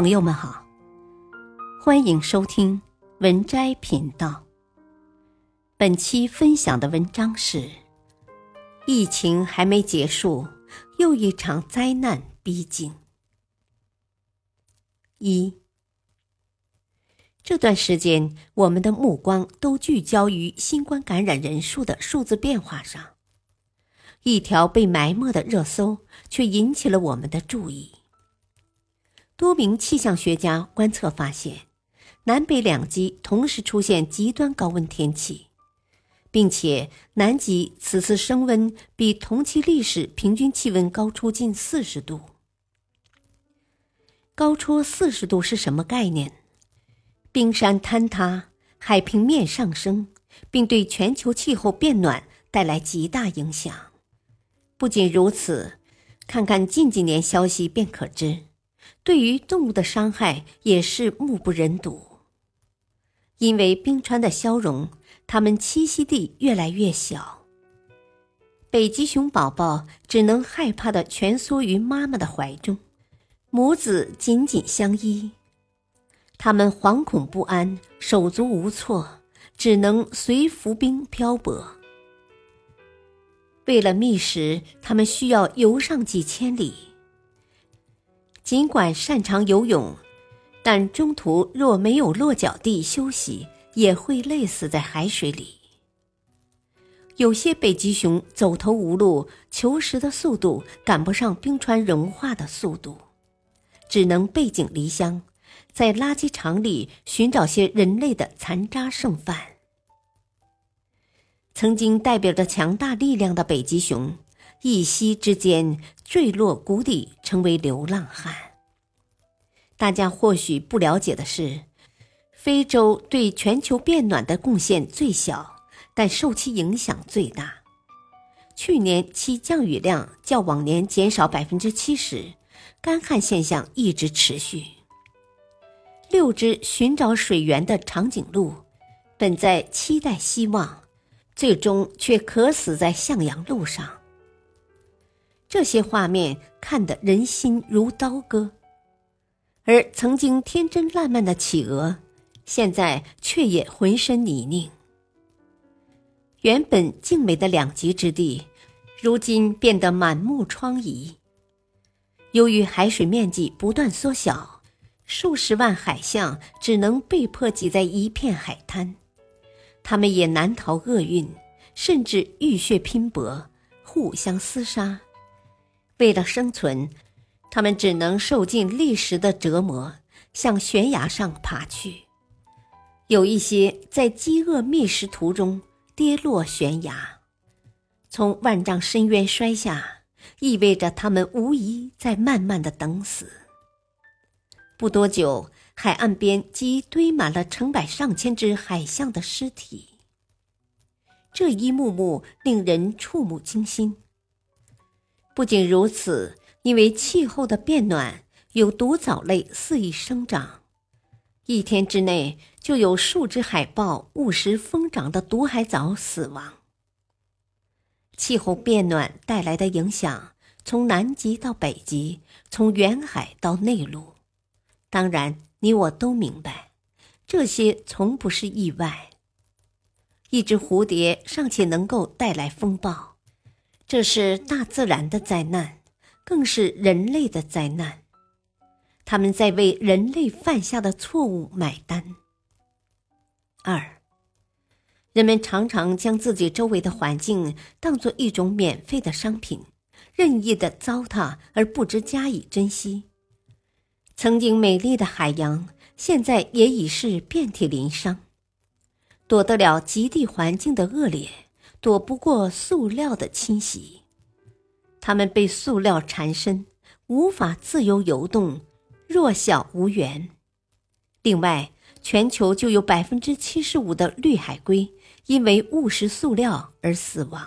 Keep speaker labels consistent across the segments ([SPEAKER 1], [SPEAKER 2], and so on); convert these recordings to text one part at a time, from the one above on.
[SPEAKER 1] 朋友们好，欢迎收听文摘频道。本期分享的文章是：疫情还没结束，又一场灾难逼近。一这段时间，我们的目光都聚焦于新冠感染人数的数字变化上。一条被埋没的热搜，却引起了我们的注意。多名气象学家观测发现，南北两极同时出现极端高温天气，并且南极此次升温比同期历史平均气温高出近四十度。高出四十度是什么概念？冰山坍塌，海平面上升，并对全球气候变暖带来极大影响。不仅如此，看看近几年消息便可知。对于动物的伤害也是目不忍睹，因为冰川的消融，它们栖息地越来越小。北极熊宝宝只能害怕的蜷缩于妈妈的怀中，母子紧紧相依，它们惶恐不安，手足无措，只能随浮冰漂泊。为了觅食，它们需要游上几千里。尽管擅长游泳，但中途若没有落脚地休息，也会累死在海水里。有些北极熊走投无路，求食的速度赶不上冰川融化的速度，只能背井离乡，在垃圾场里寻找些人类的残渣剩饭。曾经代表着强大力量的北极熊。一夕之间坠落谷底，成为流浪汉。大家或许不了解的是，非洲对全球变暖的贡献最小，但受其影响最大。去年其降雨量较往年减少百分之七十，干旱现象一直持续。六只寻找水源的长颈鹿，本在期待希望，最终却渴死在向阳路上。这些画面看得人心如刀割，而曾经天真烂漫的企鹅，现在却也浑身泥泞。原本静美的两极之地，如今变得满目疮痍。由于海水面积不断缩小，数十万海象只能被迫挤在一片海滩，它们也难逃厄运，甚至浴血拼搏，互相厮杀。为了生存，他们只能受尽历史的折磨，向悬崖上爬去。有一些在饥饿觅食途中跌落悬崖，从万丈深渊摔下，意味着他们无疑在慢慢的等死。不多久，海岸边即堆满了成百上千只海象的尸体。这一幕幕令人触目惊心。不仅如此，因为气候的变暖，有毒藻类肆意生长，一天之内就有数只海豹误食疯长的毒海藻死亡。气候变暖带来的影响，从南极到北极，从远海到内陆，当然你我都明白，这些从不是意外。一只蝴蝶尚且能够带来风暴。这是大自然的灾难，更是人类的灾难。他们在为人类犯下的错误买单。二，人们常常将自己周围的环境当做一种免费的商品，任意的糟蹋而不知加以珍惜。曾经美丽的海洋，现在也已是遍体鳞伤。躲得了极地环境的恶劣。躲不过塑料的侵袭，它们被塑料缠身，无法自由游动，弱小无援。另外，全球就有百分之七十五的绿海龟因为误食塑料而死亡。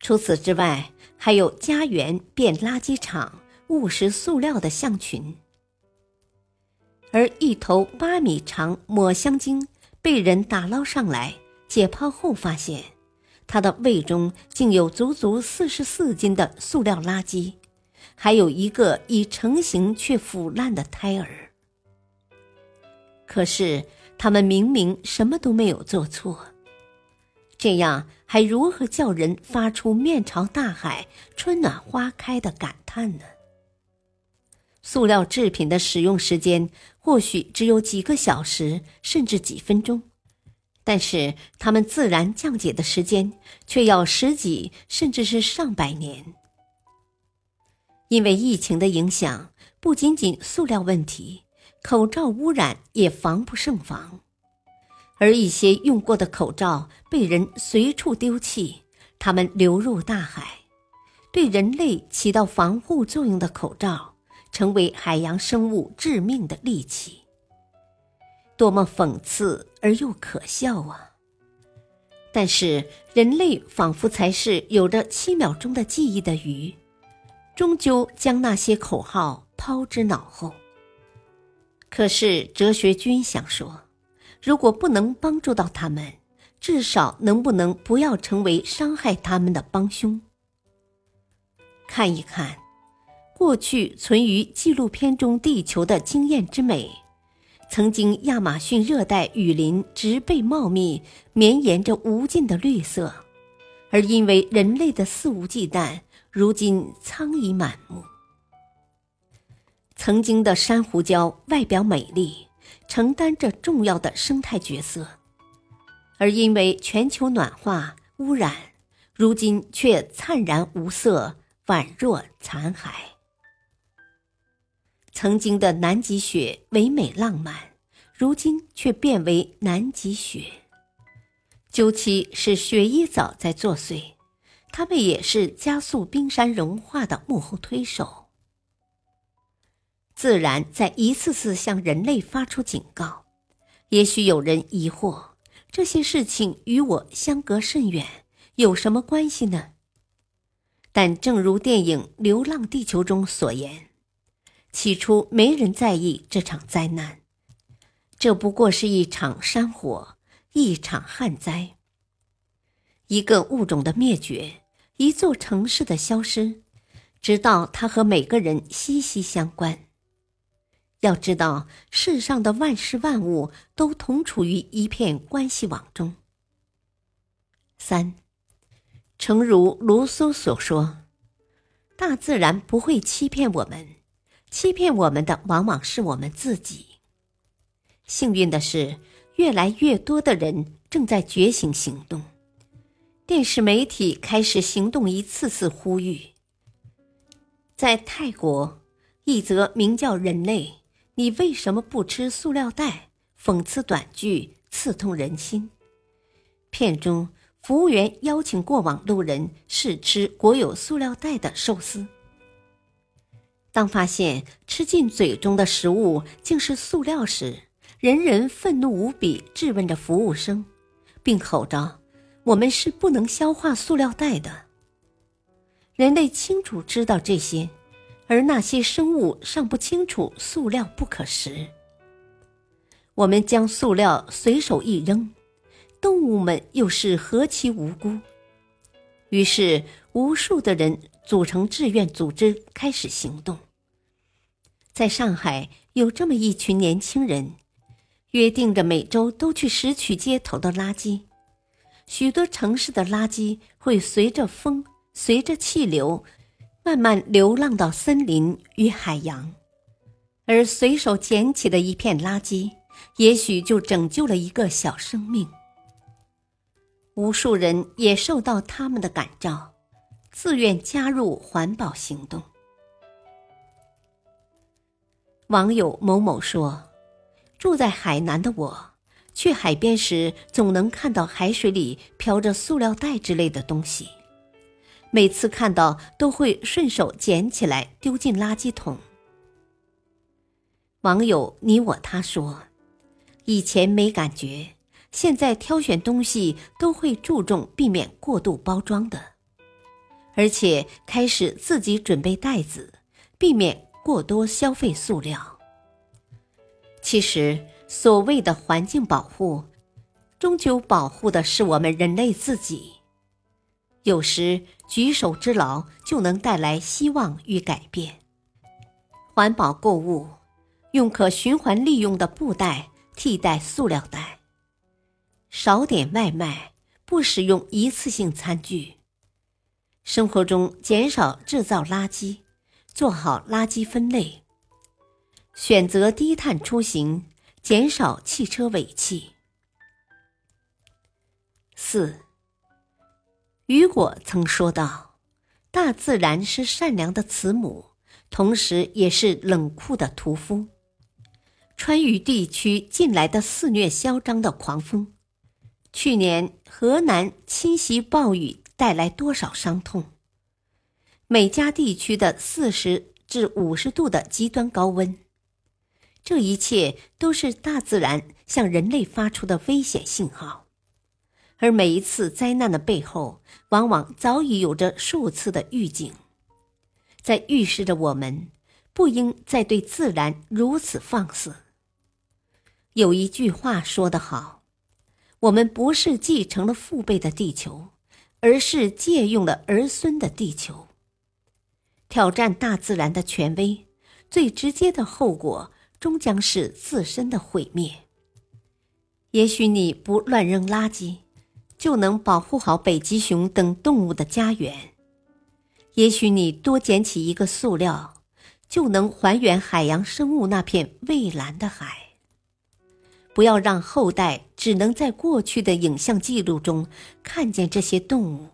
[SPEAKER 1] 除此之外，还有家园变垃圾场、误食塑料的象群。而一头八米长抹香鲸被人打捞上来解剖后发现。他的胃中竟有足足四十四斤的塑料垃圾，还有一个已成型却腐烂的胎儿。可是他们明明什么都没有做错，这样还如何叫人发出“面朝大海，春暖花开”的感叹呢？塑料制品的使用时间或许只有几个小时，甚至几分钟，但是它们自然降解的时间却要十几，甚至是上百年。因为疫情的影响，不仅仅塑料问题，口罩污染也防不胜防，而一些用过的口罩被人随处丢弃，它们流入大海，对人类起到防护作用的口罩。成为海洋生物致命的利器，多么讽刺而又可笑啊！但是人类仿佛才是有着七秒钟的记忆的鱼，终究将那些口号抛之脑后。可是哲学君想说，如果不能帮助到他们，至少能不能不要成为伤害他们的帮凶？看一看。过去存于纪录片中地球的惊艳之美，曾经亚马逊热带雨林植被茂密，绵延着无尽的绿色，而因为人类的肆无忌惮，如今苍夷满目。曾经的珊瑚礁外表美丽，承担着重要的生态角色，而因为全球暖化污染，如今却灿然无色，宛若残骸。曾经的南极雪唯美浪漫，如今却变为南极雪。究其是雪衣藻在作祟，它们也是加速冰山融化的幕后推手。自然在一次次向人类发出警告。也许有人疑惑，这些事情与我相隔甚远，有什么关系呢？但正如电影《流浪地球》中所言。起初没人在意这场灾难，这不过是一场山火，一场旱灾，一个物种的灭绝，一座城市的消失，直到它和每个人息息相关。要知道，世上的万事万物都同处于一片关系网中。三，诚如卢梭所说，大自然不会欺骗我们。欺骗我们的往往是我们自己。幸运的是，越来越多的人正在觉醒行动，电视媒体开始行动，一次次呼吁。在泰国，一则名叫《人类，你为什么不吃塑料袋》讽刺短剧刺痛人心。片中，服务员邀请过往路人试吃裹有塑料袋的寿司。当发现吃进嘴中的食物竟是塑料时，人人愤怒无比，质问着服务生，并吼着：“我们是不能消化塑料袋的。”人类清楚知道这些，而那些生物尚不清楚塑料不可食。我们将塑料随手一扔，动物们又是何其无辜！于是，无数的人组成志愿组织，开始行动。在上海，有这么一群年轻人，约定着每周都去拾取街头的垃圾。许多城市的垃圾会随着风、随着气流，慢慢流浪到森林与海洋，而随手捡起的一片垃圾，也许就拯救了一个小生命。无数人也受到他们的感召，自愿加入环保行动。网友某某说：“住在海南的我，去海边时总能看到海水里漂着塑料袋之类的东西，每次看到都会顺手捡起来丢进垃圾桶。”网友你我他说：“以前没感觉，现在挑选东西都会注重避免过度包装的，而且开始自己准备袋子，避免。”过多消费塑料，其实所谓的环境保护，终究保护的是我们人类自己。有时举手之劳就能带来希望与改变。环保购物，用可循环利用的布袋替代塑料袋。少点外卖，不使用一次性餐具。生活中减少制造垃圾，做好垃圾分类。选择低碳出行，减少汽车尾气。四。雨果曾说道：“大自然是善良的慈母，同时也是冷酷的屠夫。”川渝地区近来的肆虐嚣张的狂风，去年河南侵袭暴雨带来多少伤痛？美加地区的四十至五十度的极端高温，这一切都是大自然向人类发出的危险信号。而每一次灾难的背后，往往早已有着数次的预警，在预示着我们不应再对自然如此放肆。有一句话说得好：“我们不是继承了父辈的地球，而是借用了儿孙的地球。”挑战大自然的权威，最直接的后果终将是自身的毁灭。也许你不乱扔垃圾。就能保护好北极熊等动物的家园。也许你多捡起一个塑料，就能还原海洋生物那片蔚蓝的海。不要让后代只能在过去的影像记录中看见这些动物。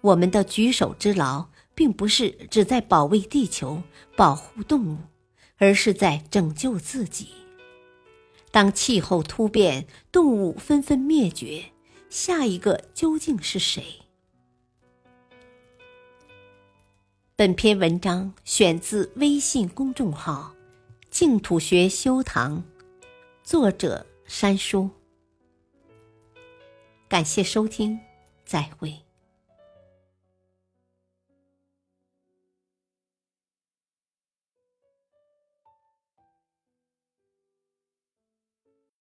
[SPEAKER 1] 我们的举手之劳，并不是只在保卫地球、保护动物，而是在拯救自己。当气候突变，动物纷纷灭绝。下一个究竟是谁？本篇文章选自微信公众号“净土学修堂”，作者山书。感谢收听，再会。